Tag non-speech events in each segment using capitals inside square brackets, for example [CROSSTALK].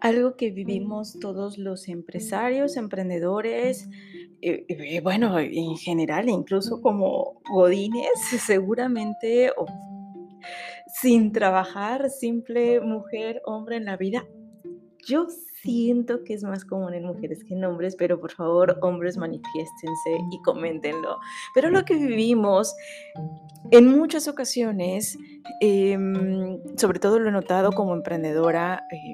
algo que vivimos todos los empresarios, emprendedores, eh, eh, bueno, en general, incluso como godines, seguramente, o sin trabajar, simple mujer, hombre en la vida. Yo siento que es más común en mujeres que en hombres, pero por favor, hombres, manifiéstense y coméntenlo. Pero lo que vivimos en muchas ocasiones, em, sobre todo lo he notado como emprendedora, eh,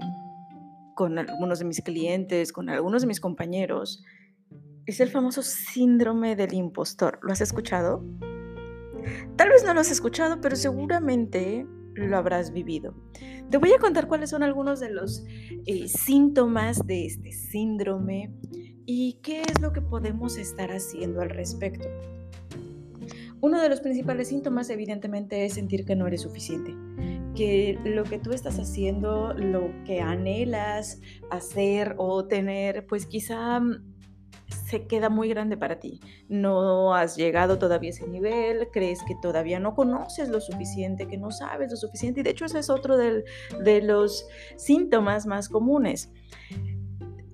con algunos de mis clientes, con algunos de mis compañeros, es el famoso síndrome del impostor. ¿Lo has escuchado? Tal vez no lo has escuchado, pero seguramente lo habrás vivido. Te voy a contar cuáles son algunos de los eh, síntomas de este síndrome y qué es lo que podemos estar haciendo al respecto. Uno de los principales síntomas evidentemente es sentir que no eres suficiente, que lo que tú estás haciendo, lo que anhelas hacer o tener, pues quizá se queda muy grande para ti. No has llegado todavía a ese nivel, crees que todavía no conoces lo suficiente, que no sabes lo suficiente. Y de hecho ese es otro de los síntomas más comunes.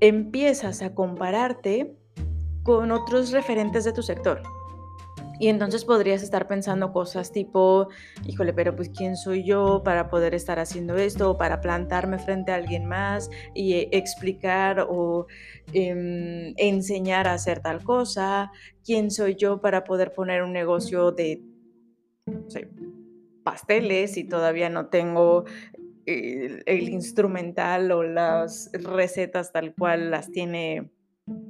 Empiezas a compararte con otros referentes de tu sector y entonces podrías estar pensando cosas tipo, híjole, pero pues quién soy yo para poder estar haciendo esto, o para plantarme frente a alguien más y eh, explicar o em, enseñar a hacer tal cosa, quién soy yo para poder poner un negocio de pasteles y todavía no tengo el, el instrumental o las recetas tal cual las tiene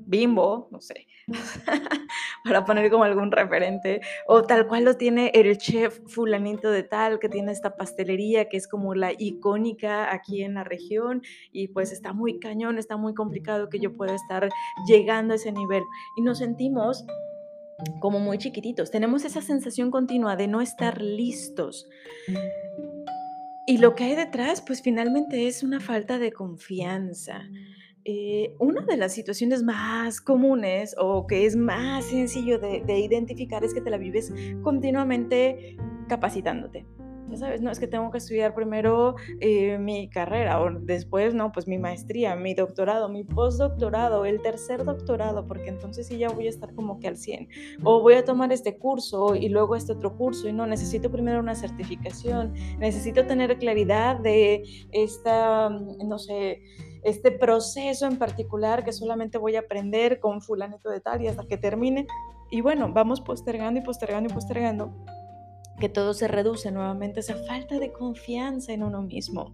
Bimbo, no sé, [LAUGHS] para poner como algún referente, o tal cual lo tiene el chef fulanito de tal, que tiene esta pastelería que es como la icónica aquí en la región, y pues está muy cañón, está muy complicado que yo pueda estar llegando a ese nivel. Y nos sentimos como muy chiquititos, tenemos esa sensación continua de no estar listos. Y lo que hay detrás, pues finalmente es una falta de confianza. Eh, una de las situaciones más comunes o que es más sencillo de, identificar es que te la vives continuamente capacitándote. Ya sabes, no es que tengo que estudiar primero eh, mi carrera o después, no, pues mi maestría, mi doctorado, mi postdoctorado, el tercer doctorado, porque entonces sí ya voy a estar como que al 100. O voy a tomar este curso y luego este otro curso y no, necesito primero una certificación, necesito tener claridad de esta, no sé, este proceso en particular que solamente voy a aprender con fulanito de tal y hasta que termine. Y bueno, vamos postergando y postergando y postergando que todo se reduce nuevamente esa falta de confianza en uno mismo.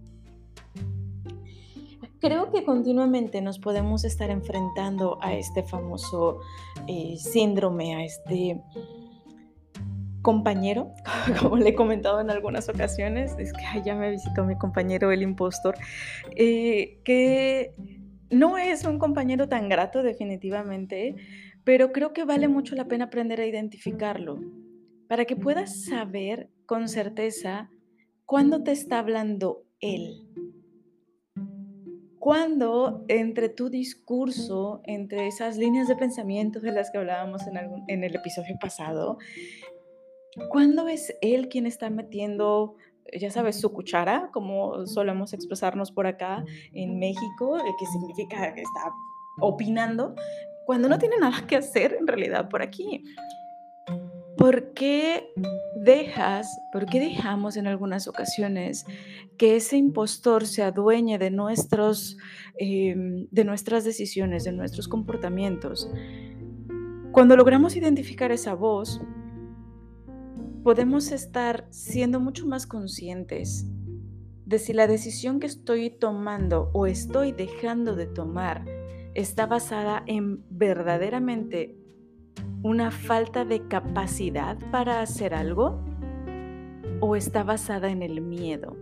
Creo que continuamente nos podemos estar enfrentando a este famoso eh, síndrome, a este compañero, [LAUGHS] como le he comentado en algunas ocasiones, es que ya me visitó mi compañero el impostor, eh, que no es un compañero tan grato definitivamente, pero creo que vale mucho la pena aprender a identificarlo, para que puedas saber con certeza cuándo te está hablando él. Cuando entre tu discurso, entre esas líneas de pensamiento de las que hablábamos en, en el episodio pasado, ¿Cuándo es él quien está metiendo, ya sabes, su cuchara, como solemos expresarnos por acá en México, eh, que significa que está opinando, cuando no tiene nada que hacer en realidad por aquí? ¿Por qué dejas, por qué dejamos en algunas ocasiones que ese impostor se adueñe de, nuestros, em, de nuestras decisiones, de nuestros comportamientos? Cuando logramos identificar esa voz, podemos estar siendo mucho más conscientes de si la decisión que estoy tomando o estoy dejando de tomar está basada en verdaderamente una falta de capacidad para hacer algo o está basada en el miedo,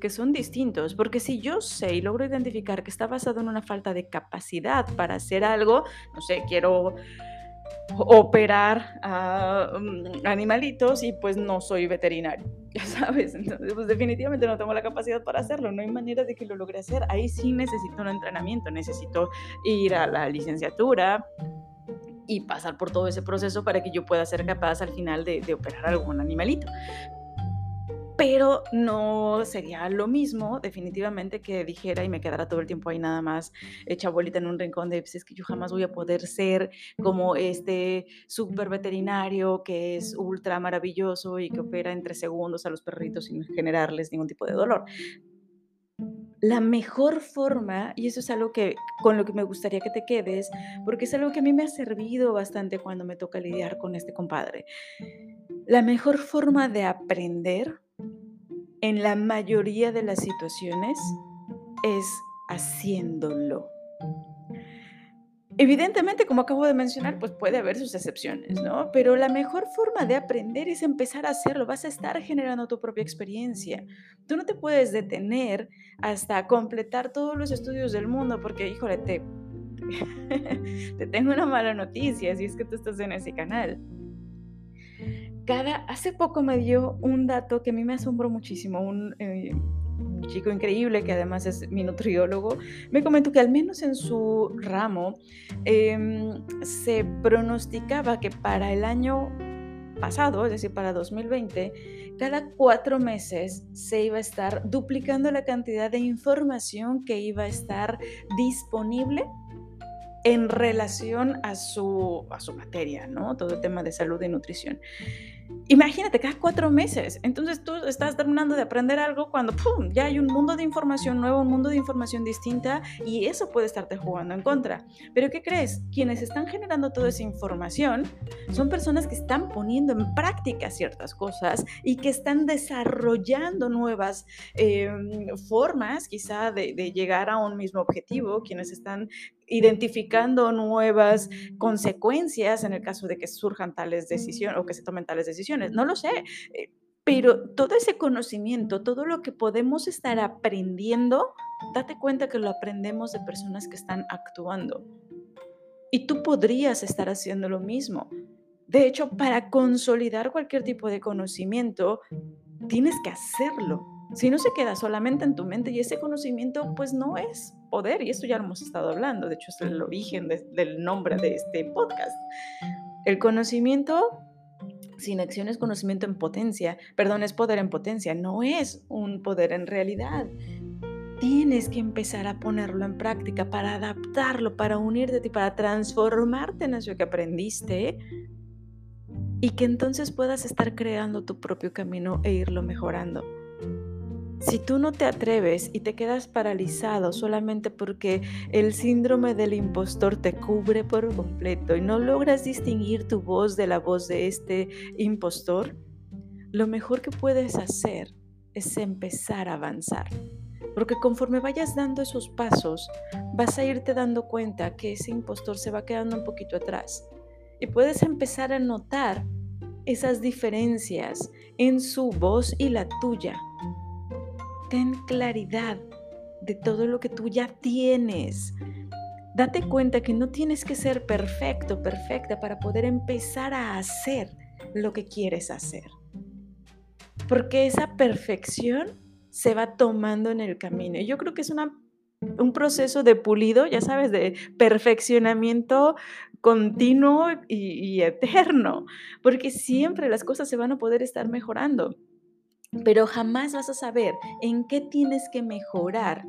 que son distintos, porque si yo sé y logro identificar que está basado en una falta de capacidad para hacer algo, no sé, quiero operar a mm, animalitos y pues no soy veterinario, [LAUGHS] ya sabes, entonces pues definitivamente no tengo la capacidad para hacerlo, no hay manera de que lo logre hacer, ahí sí necesito un entrenamiento, necesito ir a la licenciatura y pasar por todo ese proceso para que yo pueda ser capaz al final de, de operar algún animalito. Pero no sería lo mismo definitivamente que dijera y me quedara todo el tiempo ahí nada más hecha bolita en un rincón de, pues es que yo jamás voy a poder ser como este súper veterinario que es ultra maravilloso y que opera entre segundos a los perritos sin generarles ningún tipo de dolor. La mejor forma, y eso es algo que con lo que me gustaría que te quedes, porque es algo que a mí me ha servido bastante cuando me toca lidiar con este compadre. La mejor forma de aprender en la mayoría de las situaciones es haciéndolo. Evidentemente, como acabo de mencionar, pues puede haber sus excepciones, ¿no? Pero la mejor forma de aprender es empezar a hacerlo. Vas a estar generando tu propia experiencia. Tú no te puedes detener hasta completar todos los estudios del mundo porque, híjole, te, [LAUGHS] te tengo una mala noticia si es que tú estás en ese canal hace poco me dio un dato que a mí me asombró muchísimo, un, eh, chico increíble que además es mi nutriólogo, me comentó que al menos en su ramo em, se pronosticaba que para el año pasado, es decir, para 2020, cada cuatro meses se iba a estar duplicando la cantidad de información que iba a estar disponible en relación a su, a su materia, ¿no? Todo el tema de salud y nutrición. Imagínate, cada cuatro meses. Entonces tú estás terminando de aprender algo cuando ¡pum! ya hay un mundo de información nuevo, un mundo de información distinta y eso puede estarte jugando en contra. Pero ¿qué crees? Quienes están generando toda esa información son personas que están poniendo en práctica ciertas cosas y que están desarrollando nuevas em, formas quizá de, de llegar a un mismo objetivo, quienes están identificando nuevas consecuencias en el caso de que surjan tales decisiones o que se tomen tales decisiones. No lo sé, eh, pero todo ese conocimiento, todo lo que podemos estar aprendiendo, date cuenta que lo aprendemos de personas que están actuando. Y tú podrías estar haciendo lo mismo. De hecho, para consolidar cualquier tipo de conocimiento, tienes que hacerlo. Si no se queda solamente en tu mente y ese conocimiento pues no es poder y esto ya lo hemos estado hablando, de hecho es el origen del nombre de este podcast. El conocimiento sin acción es conocimiento en potencia, perdón, es poder en potencia, no es un poder en realidad. Tienes que empezar a ponerlo en práctica para adaptarlo, para unirte y para transformarte en eso que aprendiste y que entonces puedas estar creando tu propio camino e irlo mejorando. Si tú no te atreves y te quedas paralizado solamente porque el síndrome del impostor te cubre por completo y no logras distinguir tu voz de la voz de este impostor, lo mejor que puedes hacer es empezar a avanzar. Porque conforme vayas dando esos pasos, vas a irte dando cuenta que ese impostor se va quedando un poquito atrás. Y puedes empezar a notar esas diferencias en su voz y la tuya ten claridad de todo lo que tú ya tienes. Date cuenta que no tienes que ser perfecto, perfecta para poder empezar a hacer lo que quieres hacer. Porque esa perfección se va tomando en el camino. Yo creo que es un proceso de pulido, ya sabes, de perfeccionamiento continuo y eterno, porque siempre las cosas se van a poder estar mejorando pero jamás vas a saber en qué tienes que mejorar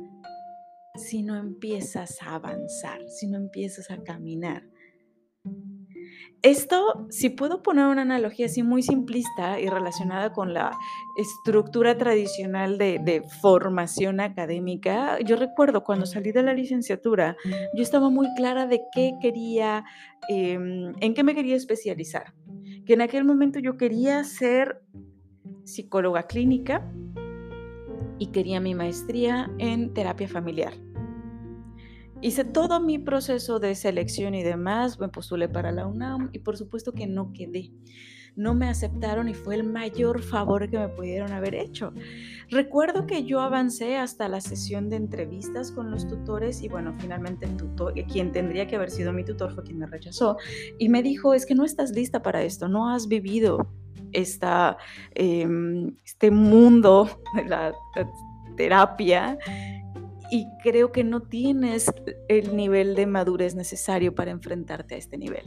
si no empiezas a avanzar, si no empiezas a caminar. Esto, si puedo poner una analogía así muy simplista y relacionada con la estructura tradicional de, formación académica, yo recuerdo cuando salí de la licenciatura, yo estaba muy clara de qué quería, em, en qué me quería especializar. Que en aquel momento yo quería ser psicóloga clínica y quería mi maestría en terapia familiar. Hice todo mi proceso de selección y demás, me postulé para la UNAM y por supuesto que no quedé. No me aceptaron y fue el mayor favor que me pudieron haber hecho. Recuerdo que yo avancé hasta la sesión de entrevistas con los tutores y bueno, finalmente el tutor, quien tendría que haber sido mi tutor fue quien me rechazó y me dijo, es que no estás lista para esto, no has vivido em, este mundo [LAUGHS] de la terapia y creo que no tienes el nivel de madurez necesario para enfrentarte a este nivel.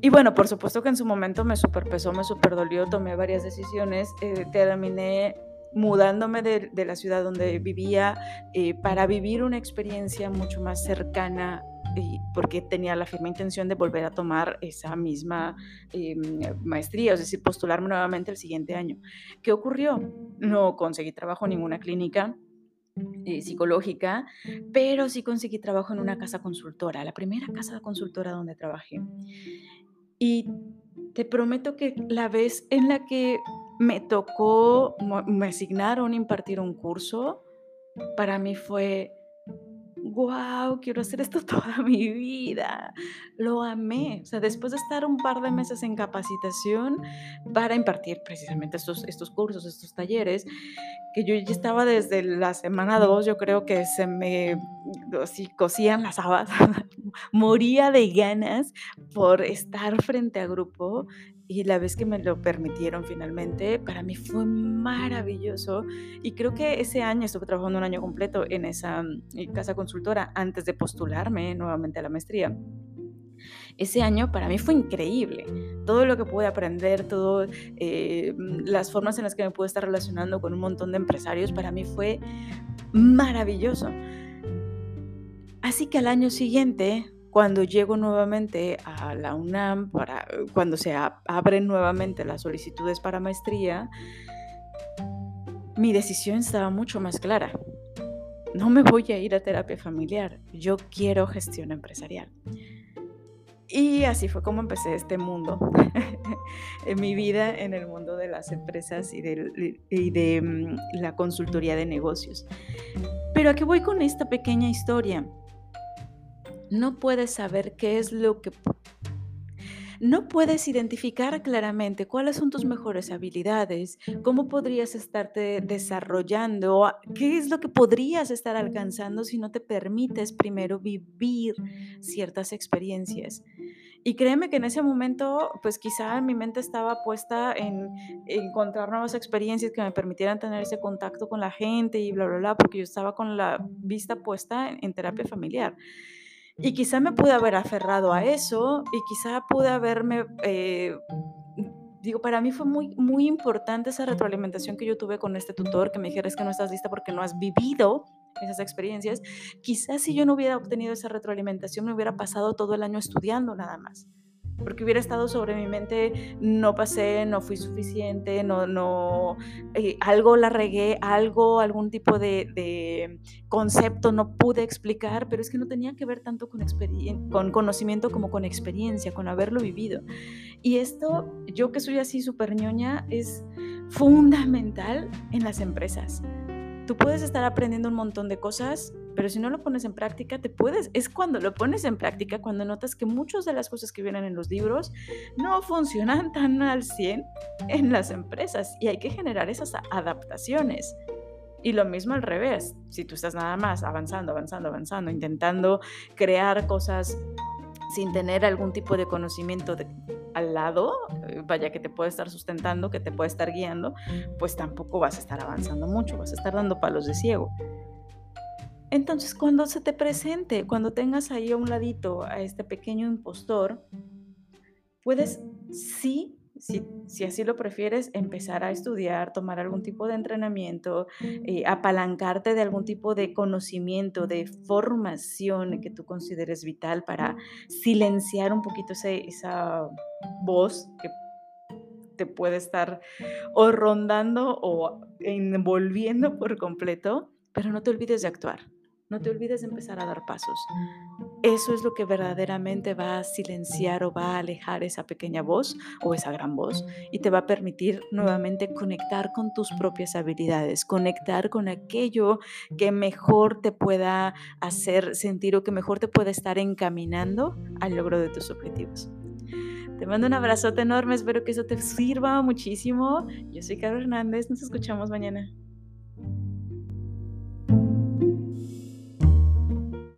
y bueno, por supuesto que en su momento me superpesó, me superdolió, tomé varias decisiones, eh, terminé mudándome de, de, la ciudad donde vivía eh, para vivir una experiencia mucho más cercana porque tenía la firme intención de volver a tomar esa misma eh, maestría, es decir, postularme nuevamente el siguiente año. ¿Qué ocurrió? No conseguí trabajo en ninguna clínica, eh, psicológica, pero sí conseguí trabajo en una casa consultora, la primera casa consultora donde trabajé. Y te prometo que la vez en la que me tocó, me asignaron impartir un curso, para mí fue wow, quiero hacer esto [LAUGHS] toda mi vida. Lo amé. O sea, después de estar un par de meses en capacitación para impartir precisamente estos, estos cursos, estos talleres, que yo ya estaba desde la semana 2, yo creo que se me así, cosían las habas, [LAUGHS] moría de ganas por estar frente a grupo y la vez que me lo permitieron finalmente, para mí fue maravilloso. Y creo que ese año estuve trabajando un año completo en esa mm, casa consultora antes de postularme nuevamente a la maestría. Ese año para mí fue increíble. Todo lo que pude aprender, todas eh, mm, las formas en las que me pude estar relacionando con un montón de empresarios, para mí fue maravilloso. Así que al año siguiente cuando llego nuevamente a la UNAM, para, cuando se abren nuevamente las solicitudes para maestría, mi decisión estaba mucho más clara. No me voy a ir a terapia familiar, yo quiero gestión empresarial. Y así fue como empecé este mundo, [LAUGHS] en mi vida en el mundo de las empresas y de, mm, la consultoría de negocios. Pero aquí voy con esta pequeña historia no puedes saber qué es lo que... No puedes identificar claramente cuáles son tus mejores habilidades, cómo podrías estarte desarrollando, qué es lo que podrías estar alcanzando si no te permites primero vivir ciertas experiencias. Y créeme que en ese momento, pues quizá mi mente estaba puesta en encontrar nuevas experiencias que me permitieran tener ese contacto con la gente y bla, bla, bla, porque yo estaba con la vista puesta en, terapia familiar. Y quizá me pude haber aferrado a eso y quizá pude haberme... Eh, digo, para mí fue muy, muy importante esa retroalimentación que yo tuve con este tutor, que me dijera es que no estás lista porque no has vivido esas experiencias. Quizás si yo no hubiera obtenido esa retroalimentación, me hubiera pasado todo el año estudiando nada más porque hubiera estado sobre mi mente, no pasé, no fui suficiente, no, no, eh, algo la regué, algo, algún tipo de, concepto no pude explicar, pero es que no tenía que ver tanto con, con conocimiento como con experiencia, con haberlo vivido. Y esto, yo que soy así súper ñoña, es fundamental en las empresas. Tú puedes estar aprendiendo un montón de cosas, pero si no lo pones en práctica, te puedes, es cuando lo pones en práctica, cuando notas que muchas de las cosas que vienen en los libros no funcionan [LAUGHS] tan al 100 en las empresas y hay que generar esas adaptaciones. Y lo mismo al revés, si tú estás nada más avanzando, avanzando, avanzando, intentando crear cosas sin tener algún tipo de conocimiento de, al lado, eh, vaya que te puede estar sustentando, que te puede estar guiando, pues tampoco vas a estar avanzando mucho, vas a estar dando palos de ciego. Entonces, cuando se te presente, cuando tengas ahí a un ladito a este pequeño impostor, puedes sí, si, así lo prefieres, empezar a estudiar, tomar algún tipo de entrenamiento, eh, apalancarte de algún tipo de conocimiento, de formación que tú consideres vital para silenciar un poquito esa voz que te puede estar o rondando o envolviendo por completo, pero no te olvides de actuar. No te olvides de empezar a dar pasos. Eso es lo que verdaderamente va a silenciar o va a alejar esa pequeña voz o esa gran voz y te va a permitir nuevamente conectar con tus propias habilidades, conectar con aquello que mejor te pueda hacer sentir o que mejor te pueda estar encaminando al logro de tus objetivos. Te mando un abrazote enorme, espero que eso te sirva muchísimo. Yo soy Carlos Hernández, nos escuchamos mañana.